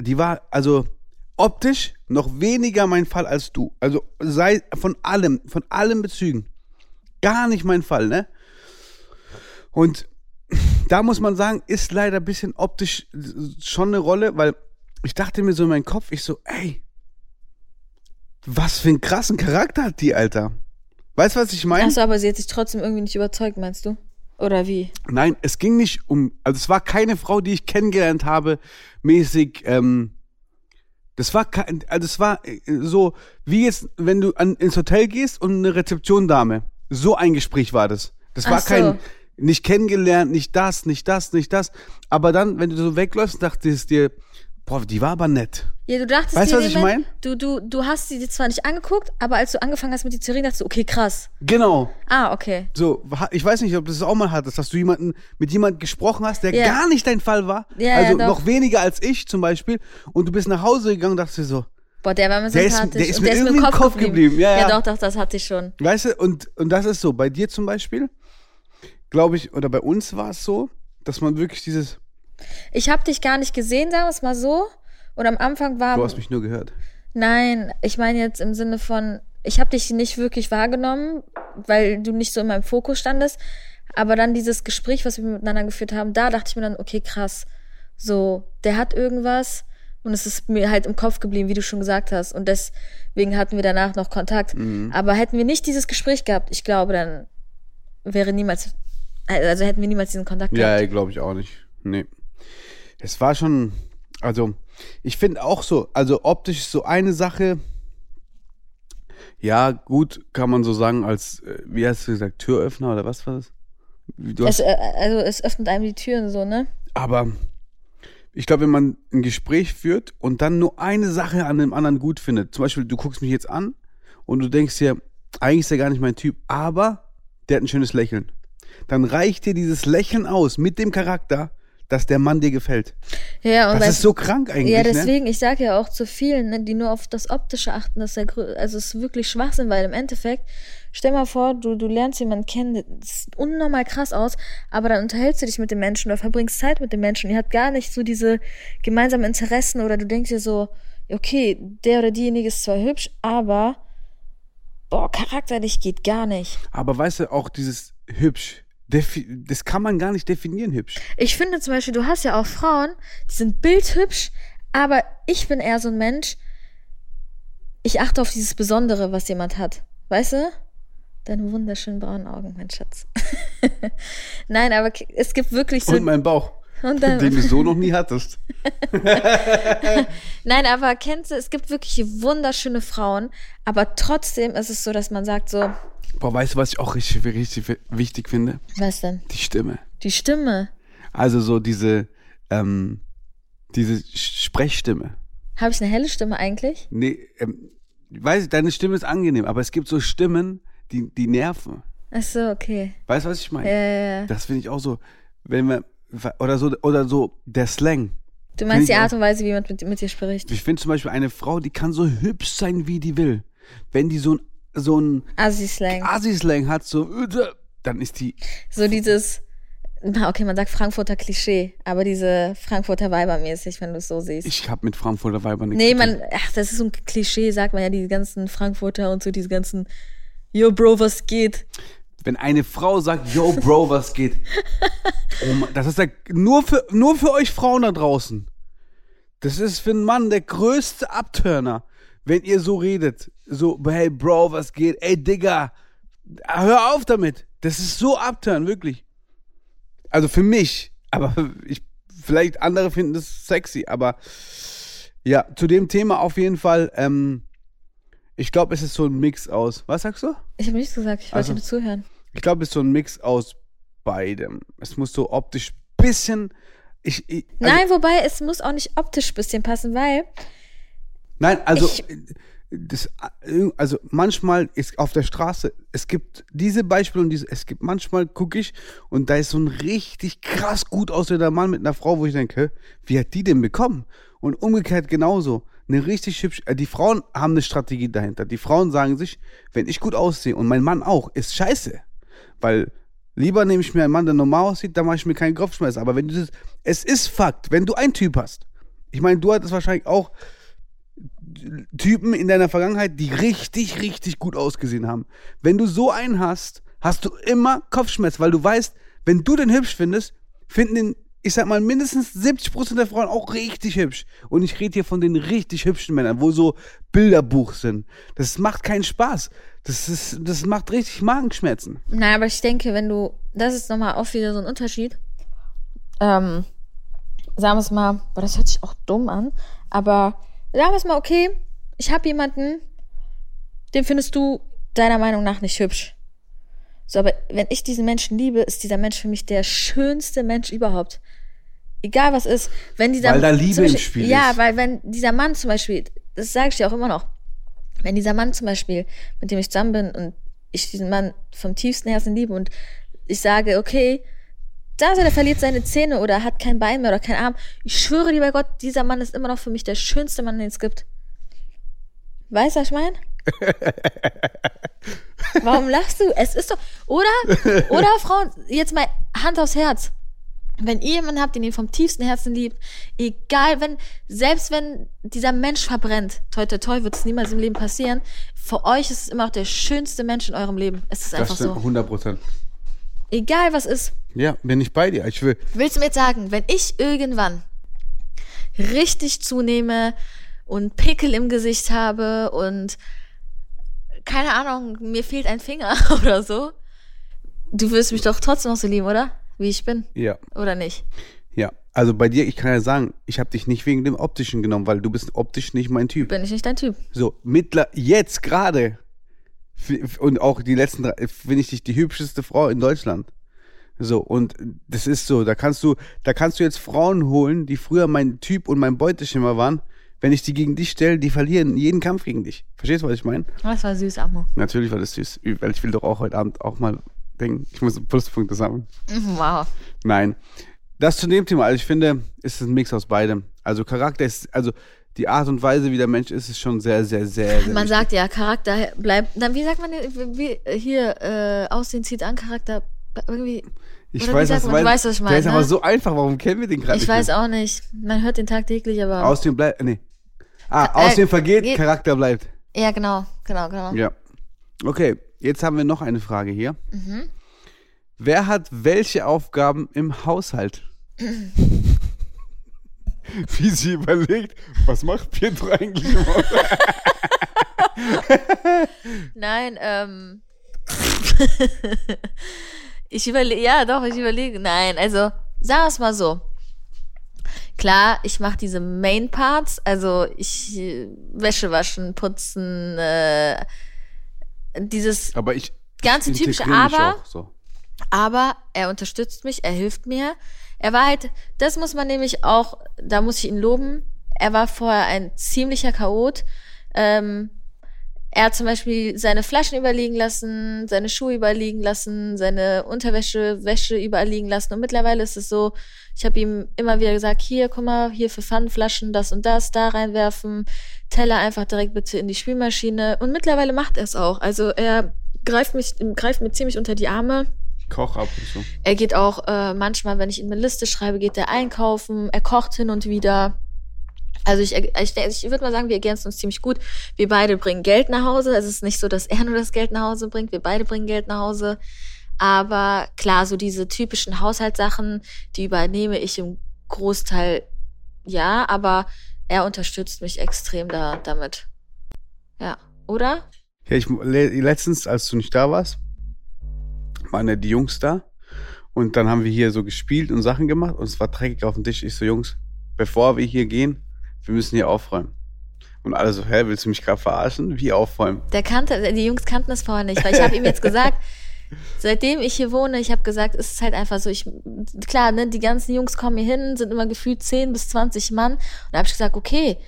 Die war, also optisch noch weniger mein Fall als du. Also sei von allem, von allen Bezügen. Gar nicht mein Fall, ne? Und da muss man sagen, ist leider ein bisschen optisch schon eine Rolle, weil ich dachte mir so in meinem Kopf, ich so, ey, was für einen krassen Charakter hat die, Alter. Weißt du, was ich meine? Achso, aber sie hat sich trotzdem irgendwie nicht überzeugt, meinst du? Oder wie? Nein, es ging nicht um, also es war keine Frau, die ich kennengelernt habe, mäßig, ähm, das war kein, also es war äh, so, wie jetzt, wenn du an, ins Hotel gehst und eine Rezeptiondame. So ein Gespräch war das. Das war so. kein, nicht kennengelernt, nicht das, nicht das, nicht das. Aber dann, wenn du so wegläufst, dachtest du dir, boah, die war aber nett. Ja, du dachtest Weißt dir du, was ich dem mein? Moment, Du, du, du hast sie zwar nicht angeguckt, aber als du angefangen hast mit zu reden, dachtest du, okay, krass. Genau. Ah, okay. So, ich weiß nicht, ob du das auch mal hattest, dass du jemanden mit jemandem gesprochen hast, der Ja. gar nicht dein Fall war. Ja, ja, also doch. noch weniger als ich zum Beispiel. Und du bist nach Hause gegangen und dachtest dir so, Boah, der war mir Der ist- sympathisch. der ist mir der ist mir im Kopf, Kopf geblieben. geblieben. Ja, ja. doch, doch, das hatte ich schon. weißt du, und, und das ist so, bei dir zum Beispiel, glaube ich, oder bei uns war es so, dass man wirklich dieses, Ich habe dich gar nicht gesehen, sagen wir es mal so. Und am Anfang war. du hast mich nur gehört. Nein, ich meine jetzt im Sinne von, ich habe dich nicht wirklich wahrgenommen, weil du nicht so in meinem Fokus standest. Aber dann dieses Gespräch, was wir miteinander geführt haben, da dachte ich mir dann, okay, krass. So, der hat irgendwas und es ist mir halt im Kopf geblieben, wie du schon gesagt hast. Und deswegen hatten wir danach noch Kontakt. Aber hätten wir nicht dieses Gespräch gehabt, ich glaube, dann wäre niemals, also hätten wir niemals diesen Kontakt gehabt. Ja, glaube ich auch nicht. Nee. Es war schon, also, ich finde auch so, also optisch ist so eine Sache, ja, gut, kann man so sagen, als, äh, wie hast du gesagt, Türöffner oder was war das? Es, äh, also es öffnet einem die Türen so, ne? aber ich glaube, wenn man ein Gespräch führt und dann nur eine Sache an dem anderen gut findet, zum Beispiel, du guckst mich jetzt an und du denkst dir, eigentlich ist er gar nicht mein Typ, aber der hat ein schönes Lächeln. Dann reicht dir dieses Lächeln aus mit dem Charakter, dass der Mann dir gefällt. Ja, und Das ist so krank eigentlich. Ja, ne? deswegen, ich sage ja auch zu vielen, ne, die nur auf das Optische achten, dass grö- also es ist wirklich Schwachsinn, weil im Endeffekt, stell mal vor, du, du lernst jemanden kennen, das sieht unnormal krass aus, aber dann unterhältst du dich mit dem Menschen oder verbringst Zeit mit dem Menschen, ihr habt gar nicht so diese gemeinsamen Interessen oder du denkst dir so, okay, der oder diejenige ist zwar hübsch, aber boah, charakterlich geht gar nicht. Aber weißt du, auch dieses hübsch, das kann man gar nicht definieren, hübsch. Ich finde zum Beispiel, du hast ja auch Frauen, die sind bildhübsch, aber ich bin eher so ein Mensch, ich achte auf dieses Besondere, was jemand hat. Weißt du? Deine wunderschönen braunen Augen, mein Schatz. Nein, aber es gibt wirklich so. Und mein Bauch, und dann, den du so noch nie hattest. Nein, aber kennst du, es gibt wirklich wunderschöne Frauen, aber trotzdem ist es so, dass man sagt so, Boah, weißt du, was ich auch richtig, richtig wichtig finde? was denn? Die Stimme. Die Stimme. Also so diese, ähm, diese Sprechstimme. Habe ich eine helle Stimme eigentlich? Nee, ähm, ich weiß, deine Stimme ist angenehm, aber es gibt so Stimmen, die, die nerven. Ach so, okay. Weißt du, was ich meine? Ja, ja, ja. Das finde ich auch so, wenn man, oder so, oder so der Slang. Du meinst ich die. Art und Weise, wie jemand mit, mit dir spricht. Ich finde zum Beispiel eine Frau, die kann so hübsch sein, wie die will. Wenn die so ein, so ein Assi-Slang. Assi-Slang hat, so, dann ist die, So dieses, okay, man sagt Frankfurter Klischee, aber diese Frankfurter Weiber mäßig, wenn du es so siehst. ich habe mit Frankfurter Weibern nichts nee, man, ach, das ist so ein Klischee, sagt man ja, die ganzen Frankfurter und so, diese ganzen, yo, Bro, was geht? Wenn eine Frau sagt, yo, Bro, was geht? Oh Mann, das ist ja nur für, nur für euch Frauen da draußen. Das ist für einen Mann der größte Abturner, wenn ihr so redet. So, hey, Bro, was geht? Ey, Digga, hör auf damit. Das ist so abturn, wirklich. Also für mich, aber ich, vielleicht andere finden das sexy, aber ja, zu dem Thema auf jeden Fall, ähm, ich glaube, es ist so ein Mix aus. Was sagst du? Ich habe nichts gesagt, ich wollte Also- nur zuhören. Ich glaube, es ist so ein Mix aus beidem. Es muss so optisch bisschen. Ich, ich, also, Nein, wobei, es muss auch nicht optisch bisschen passen, weil, Nein, also, ich- das, also manchmal ist auf der Straße, es gibt diese Beispiele und diese, es gibt manchmal gucke ich und da ist so ein richtig krass gut aussehender Mann mit einer Frau, wo ich denke, wie hat die denn bekommen? Und umgekehrt genauso. Eine richtig hübsch, äh, die Frauen haben eine Strategie dahinter. Die Frauen sagen sich, wenn ich gut aussehe und mein Mann auch, ist scheiße. Weil lieber nehme ich mir einen Mann, der normal aussieht, dann mache ich mir keinen Kopfschmerz. Aber wenn du das, es ist Fakt, wenn du einen Typ hast, ich meine, du hattest wahrscheinlich auch Typen in deiner Vergangenheit, die richtig, richtig gut ausgesehen haben. Wenn du so einen hast, hast du immer Kopfschmerz, weil du weißt, wenn du den hübsch findest, finden den, ich sag mal, mindestens 70% der Frauen auch richtig hübsch. Und ich rede hier von den richtig hübschen Männern, wo so Bilderbuch sind. Das macht keinen Spaß. Das, ist, das macht richtig Magenschmerzen. Nein, aber ich denke, wenn du, das ist nochmal auch wieder so ein Unterschied. Ähm, sagen wir es mal, boah, das hört sich auch dumm an, aber sagen wir es mal, okay, ich habe jemanden, den findest du deiner Meinung nach nicht hübsch. So, aber wenn ich diesen Menschen liebe, ist dieser Mensch für mich der schönste Mensch überhaupt. Egal was ist, wenn dieser Weil da Liebe zum im Beispiel- Spiel Ja, ist. weil wenn dieser Mann zum Beispiel, das sage ich dir auch immer noch, wenn dieser Mann zum Beispiel, mit dem ich zusammen bin und ich diesen Mann vom tiefsten Herzen liebe und ich sage, okay, da ist er, der verliert seine Zähne oder hat kein Bein mehr oder keinen Arm. Ich schwöre dir bei Gott, dieser Mann ist immer noch für mich der schönste Mann, den es gibt. Weißt du, was ich meine? Warum lachst du? Es ist doch. Oder, oder Frauen, jetzt mal Hand aufs Herz. Wenn ihr jemanden habt, den ihr vom tiefsten Herzen liebt, egal, wenn, selbst wenn dieser Mensch verbrennt, toi, toi, toi, wird es niemals im Leben passieren, für euch ist es immer auch der schönste Mensch in eurem Leben. Es ist Das einfach stimmt, so. 100 Prozent. Egal was ist. Ja, bin ich bei dir. Ich will, Willst du mir jetzt sagen, wenn ich irgendwann richtig zunehme und Pickel im Gesicht habe und keine Ahnung, mir fehlt ein Finger oder so, du wirst mich doch trotzdem noch so lieben, oder? Wie ich bin, ja, oder nicht? ja. Also bei dir, ich kann ja sagen, ich habe dich nicht wegen dem Optischen genommen, weil du bist optisch nicht mein Typ. Bin ich nicht dein Typ? So, mittler, jetzt gerade. Und auch die letzten drei, finde ich dich die hübscheste Frau in Deutschland. So, und das ist so, da kannst du, da kannst du jetzt Frauen holen, die früher mein Typ und mein Beuteschimmer waren. Wenn ich die gegen dich stelle, die verlieren jeden Kampf gegen dich. Verstehst du, was ich meine? Das war süß, Amo. Natürlich war das süß, weil ich will doch auch heute Abend auch mal denken, ich muss Pluspunkte sammeln. Mhm, Wow. Nein. Das zu dem Thema, also ich finde, ist ein Mix aus beidem. Also Charakter ist, also die Art und Weise, wie der Mensch ist, ist schon sehr, sehr, sehr, sehr Man wichtig. sagt ja, Charakter bleibt. Dann, wie sagt man denn, wie, hier, äh, Aussehen zieht an, Charakter irgendwie. Ich weiß, was man? du weißt, was ich Der meine, ist aber ne? so einfach, warum kennen wir den gerade Ich nicht? weiß mehr? auch nicht. Man hört den tagtäglich, aber. Aussehen bleibt, nee. Ah, Ka- äh, Aussehen vergeht, geht- Charakter bleibt. ja, genau, genau, genau. Ja. Okay, jetzt haben wir noch eine Frage hier. Mhm. Wer hat welche Aufgaben im Haushalt? Wie sie überlegt, was macht Pietro eigentlich im Haushalt? Nein, ähm. ich überlege, ja, doch, ich überlege. Nein, also, sagen wir es mal so. Klar, ich mache diese Main Parts, also ich äh, Wäsche waschen, putzen, äh, dieses Aber ich. Ganz ich typisch, integriere mich aber- so. aber er unterstützt mich, er hilft mir. Er war halt, das muss man nämlich auch, da muss ich ihn loben. Er war vorher ein ziemlicher Chaot. Ähm, er hat zum Beispiel seine Flaschen überliegen lassen, seine Schuhe überliegen lassen, seine Unterwäsche, Wäsche überall liegen lassen. Und mittlerweile ist es so, ich habe ihm immer wieder gesagt, hier, guck mal, hier für Pfannenflaschen das und das, da reinwerfen, Teller einfach direkt bitte in die Spülmaschine. Und mittlerweile macht er es auch. Also er greift mich, greift mir ziemlich unter die Arme. Koch ab und so. Er geht auch äh, manchmal, wenn ich ihm eine Liste schreibe, geht er einkaufen. Er kocht hin und wieder. Also ich, ich, ich würde mal sagen, wir ergänzen uns ziemlich gut. Wir beide bringen Geld nach Hause. Es ist nicht so, dass er nur das Geld nach Hause bringt. Wir beide bringen Geld nach Hause. Aber klar, so diese typischen Haushaltssachen, die übernehme ich im Großteil ja, aber er unterstützt mich extrem da, damit. Ja, oder? Ja, ich, le- letztens, als du nicht da warst, waren ja die Jungs da. Und dann haben wir hier so gespielt und Sachen gemacht und es war dreckig auf dem Tisch. Ich so, Jungs, bevor wir hier gehen, wir müssen hier aufräumen. Und alle so, hä, willst du mich gerade verarschen? Wie aufräumen? Der kannte, die Jungs kannten das vorher nicht, weil ich habe ihm jetzt gesagt, seitdem ich hier wohne, ich habe gesagt, es ist halt einfach so, ich, klar, ne, die ganzen Jungs kommen hier hin, sind immer gefühlt 10 bis 20 Mann. Und da habe ich gesagt, okay,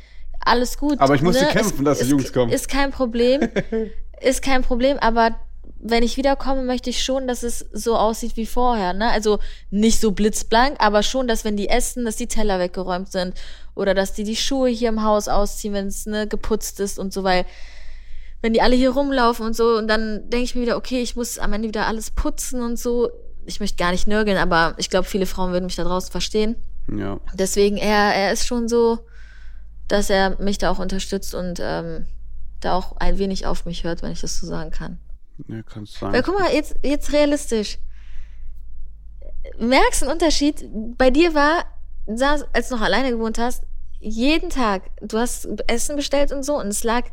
alles gut. Aber ich musste ne, kämpfen, dass die ist, Jungs kommen. Ist kein Problem, ist kein Problem, aber wenn ich wiederkomme, möchte ich schon, dass es so aussieht wie vorher, ne? Also nicht so blitzblank, aber schon, dass wenn die essen, dass die Teller weggeräumt sind oder dass die die Schuhe hier im Haus ausziehen, wenn es ne, geputzt ist und so, weil wenn die alle hier rumlaufen und so und dann denke ich mir wieder, okay, ich muss am Ende wieder alles putzen und so. Ich möchte gar nicht nörgeln, aber ich glaube, viele Frauen würden mich da draußen verstehen. Ja. Deswegen, er, er ist schon so, dass er mich da auch unterstützt und ähm, da auch ein wenig auf mich hört, wenn ich das so sagen kann. Ja, kannst du Weil guck mal, jetzt, jetzt realistisch. Merkst du einen Unterschied? Bei dir war, als du noch alleine gewohnt hast, jeden Tag, du hast Essen bestellt und so und es lag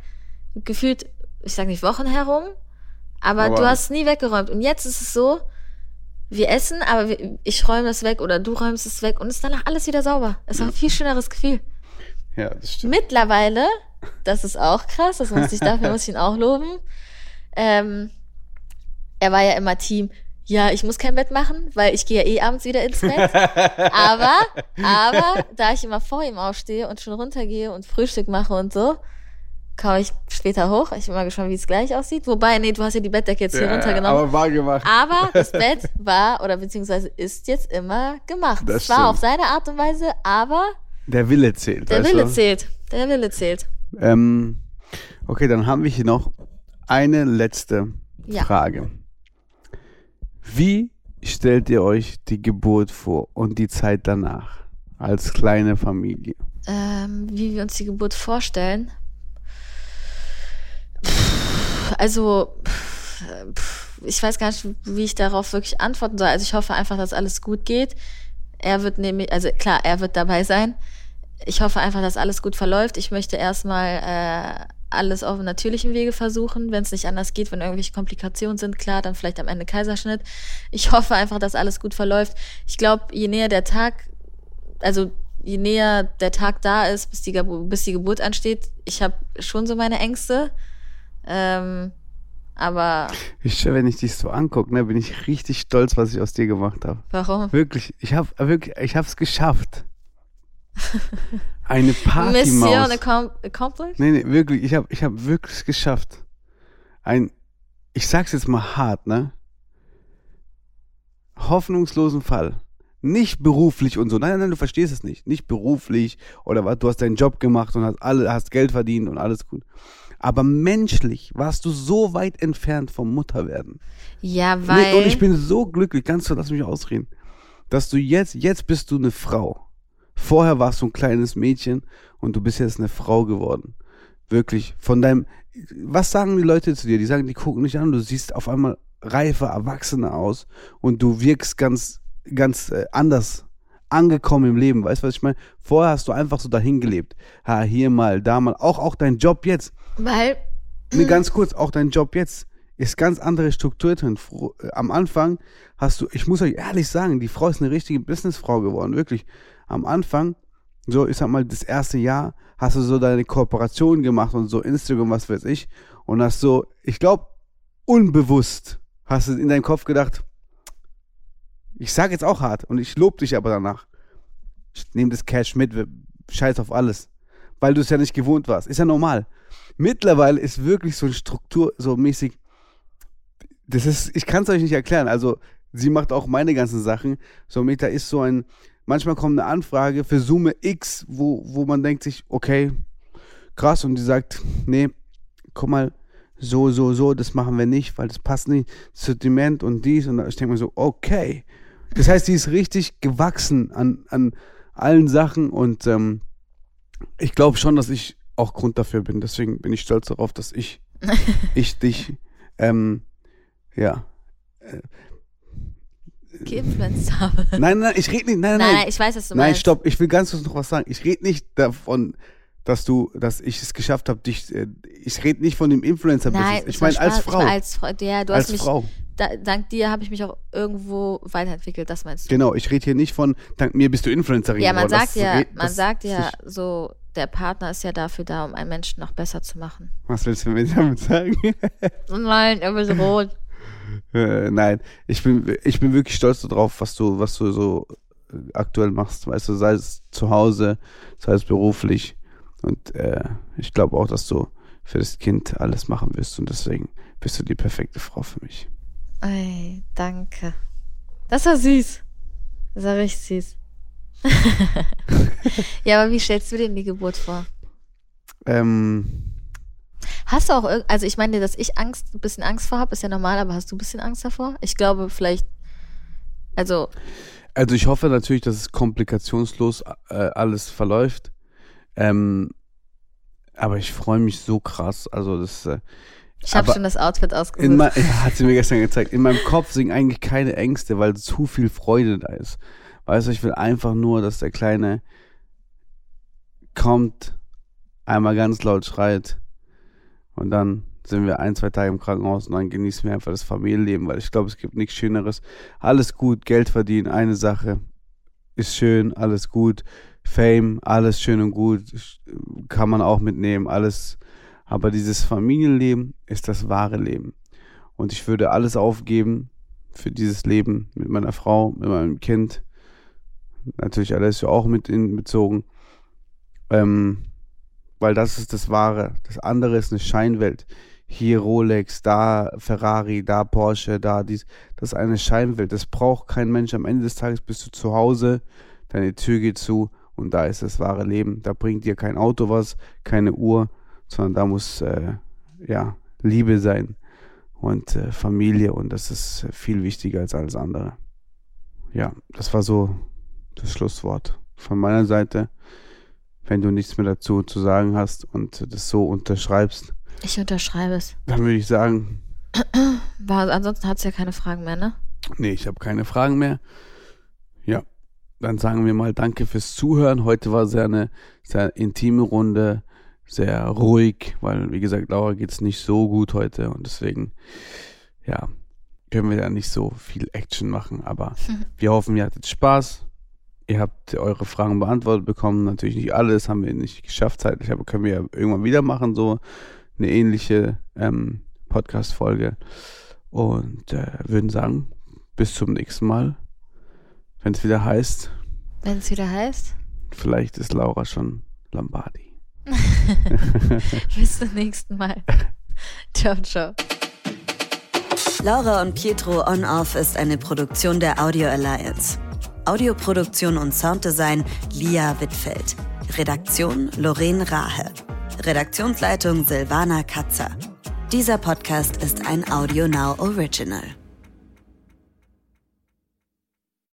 gefühlt, ich sag nicht Wochen herum, aber, Aber- du hast nie weggeräumt. Und jetzt ist es so, wir essen, aber ich räume das weg oder du räumst es weg und es ist danach alles wieder sauber. Es war ein viel schöneres Gefühl. Ja, das stimmt. Mittlerweile, das ist auch krass, das muss ich, dafür muss ich ihn auch loben. Ähm, er war ja immer Team, ja, ich muss kein Bett machen, weil ich gehe ja eh abends wieder ins Bett. Aber, aber, da ich immer vor ihm aufstehe und schon runtergehe und Frühstück mache und so, komme ich später hoch. Ich bin mal gespannt, wie es gleich aussieht. Wobei, nee, du hast ja die Bettdecke jetzt hier Ja, runtergenommen. aber war gemacht. Aber das Bett war oder beziehungsweise ist jetzt immer gemacht. Das Es war stimmt. auf seine Art und Weise, aber Der Wille zählt. der Wille du? zählt. Der Wille zählt. Ähm, Okay, dann haben wir hier noch eine letzte Ja. Frage. Wie stellt ihr euch die Geburt vor und die Zeit danach als kleine Familie? Ähm, wie wir uns die Geburt vorstellen. Pff, Also, pff, ich weiß gar nicht, wie ich darauf wirklich antworten soll. Also ich hoffe einfach, dass alles gut geht. Er wird nämlich, also klar, er wird dabei sein. Ich hoffe einfach, dass alles gut verläuft. Ich möchte erstmal äh, alles auf natürlichem Wege versuchen. Wenn es nicht anders geht, wenn irgendwelche Komplikationen sind, klar, dann vielleicht am Ende Kaiserschnitt. Ich hoffe einfach, dass alles gut verläuft. Ich glaube, je näher der Tag, also je näher der Tag da ist, bis die, bis die Geburt ansteht, ich habe schon so meine Ängste. Ähm, aber Ich, wenn ich dich so angucke, ne, bin ich richtig stolz, was ich aus dir gemacht habe. warum? Wirklich, ich habe wirklich, ich habe es geschafft. Eine Partymaus. Mission accom- accomplished? Nee, nee, wirklich, ich habe ich hab wirklich geschafft. Ein, ich sag's jetzt mal hart, ne? Hoffnungslosen Fall. Nicht beruflich und so. Nein, nein, du verstehst es nicht. Nicht beruflich oder was, du hast deinen Job gemacht und hast alle, hast Geld verdient und alles gut. Aber menschlich warst du so weit entfernt vom Mutterwerden. Ja, Nee, weil. und ich bin so glücklich, kannst du, lass mich ausreden, dass du jetzt, jetzt bist du eine Frau. Vorher warst du ein kleines Mädchen und du bist jetzt eine Frau geworden. Wirklich. Von deinem, was sagen die Leute zu dir? Die sagen, die gucken dich an, du siehst auf einmal reifer, erwachsener aus und du wirkst ganz, ganz äh, anders angekommen im Leben. Weißt du, was ich meine? Vorher hast du einfach so dahin gelebt. Ha, hier mal, da mal. Auch, auch dein Job jetzt. weil. Nee, ganz kurz, auch dein Job jetzt ist ganz andere Struktur drin. Äh, Am Anfang hast du, ich muss euch ehrlich sagen, die Frau ist eine richtige Businessfrau geworden, wirklich. Am Anfang, so, ich sag mal, das erste Jahr hast du so deine Kooperation gemacht und so Instagram, was weiß ich, und hast so, ich glaube, unbewusst hast du in deinem Kopf gedacht, ich sag jetzt auch hart und ich lob dich aber danach. Ich nehme das Cash mit, scheiß auf alles. Weil du es ja nicht gewohnt warst. Ist ja normal. Mittlerweile ist wirklich so eine Struktur so mäßig. Das ist, ich kann es euch nicht erklären. Also, sie macht auch meine ganzen Sachen. Somit da ist so ein, manchmal kommt eine Anfrage für Summe X, wo, wo man denkt sich, okay, krass, und die sagt, nee, guck mal, so, so, so, das machen wir nicht, weil das passt nicht, Sortiment und dies, und ich denke mir so, okay. Das heißt, die ist richtig gewachsen an, an allen Sachen und ähm, ich glaube schon, dass ich auch Grund dafür bin. Deswegen bin ich stolz darauf, dass ich, ich dich, ähm, ja. Geinfluenced habe. Nein, nein, ich rede nicht, nein, nein, Nein, nein. nein, ich weiß, was du Nein, meinst. stopp, ich will ganz kurz noch was sagen. Ich rede nicht davon, dass du, dass ich es geschafft habe, dich, äh, ich rede nicht von dem Influencer-Business. Nein, Ich meine als Frau. war Als Frau. Ja, du als hast mich. Frau. Da, dank dir habe ich mich auch irgendwo weiterentwickelt, das meinst du? Genau, ich rede hier nicht von, dank mir bist du Influencerin Ja, man sagt ja, red- man sagt ja so, der Partner ist ja dafür da, um einen Menschen noch besser zu machen. Was willst du mir damit sagen? Nein, er wird rot. Äh, nein, ich bin, ich bin wirklich stolz darauf, was du, was du so äh, aktuell machst. Weißt du, sei es zu Hause, sei es beruflich. Und äh, ich glaube auch, dass du für das Kind alles machen wirst. Und deswegen bist du die perfekte Frau für mich. Ey, danke. Das war süß. Das war richtig süß. ja, aber wie stellst du dir die Geburt vor? Ähm, Hast du auch, also ich meine, dass ich Angst, ein bisschen Angst vor habe, ist ja normal, aber hast du ein bisschen Angst davor? Ich glaube, vielleicht, also, also ich hoffe natürlich, dass es komplikationslos äh, alles verläuft. Ähm, aber ich freue mich so krass. Also das äh, ich habe schon das Outfit in ausgesucht. mein, ja, hat sie mir gestern gezeigt. In meinem Kopf sind eigentlich keine Ängste, weil zu viel Freude da ist. Weißt du, ich will einfach nur, dass der Kleine kommt, einmal ganz laut schreit und dann sind wir ein, zwei Tage im Krankenhaus und dann genießen wir einfach das Familienleben, weil ich glaube, es gibt nichts Schöneres. Alles gut, Geld verdienen, eine Sache ist schön, alles gut. Fame, alles schön und gut, kann man auch mitnehmen, alles. Aber dieses Familienleben ist das wahre Leben. Und ich würde alles aufgeben für dieses Leben mit meiner Frau, mit meinem Kind. Natürlich Alessio auch mit inbezogen. Ähm, weil das ist das Wahre. Das andere ist eine Scheinwelt. Hier Rolex, da Ferrari, da Porsche, da dies. Das ist eine Scheinwelt. Das braucht kein Mensch. Am Ende des Tages bist du zu Hause, deine Tür geht zu und da ist das wahre Leben. Da bringt dir kein Auto was, keine Uhr, sondern da muss äh, ja Liebe sein und äh, Familie und das ist viel wichtiger als alles andere. Ja, das war so das Schlusswort von meiner Seite. Wenn du nichts mehr dazu zu sagen hast und das so unterschreibst, Ich unterschreibe es. dann würde ich sagen, War, ansonsten hat es ja keine Fragen mehr, ne? nee, ich habe keine Fragen mehr. Ja, dann sagen wir mal Danke fürs Zuhören. Heute war sehr eine sehr intime Runde, sehr ruhig, weil wie gesagt, Laura geht's nicht so gut heute und deswegen, ja, können wir da nicht so viel Action machen. Aber wir hoffen, ihr hattet Spaß. Ihr habt eure Fragen beantwortet bekommen. Natürlich nicht alles, haben wir nicht geschafft zeitlich, aber können wir ja irgendwann wieder machen, so eine ähnliche ähm, Podcast-Folge. Und äh, würden sagen, bis zum nächsten Mal. Wenn es wieder heißt, Wenn es wieder heißt. vielleicht ist Laura schon Lombardi. Bis zum nächsten Mal. ciao, ciao. Laura und Pietro On Off ist eine Produktion der Audio Alliance. Audioproduktion und Sounddesign Lia Wittfeld. Redaktion Lorraine Rahe. Redaktionsleitung Silvana Katzer. Dieser Podcast ist ein Audio Now Original.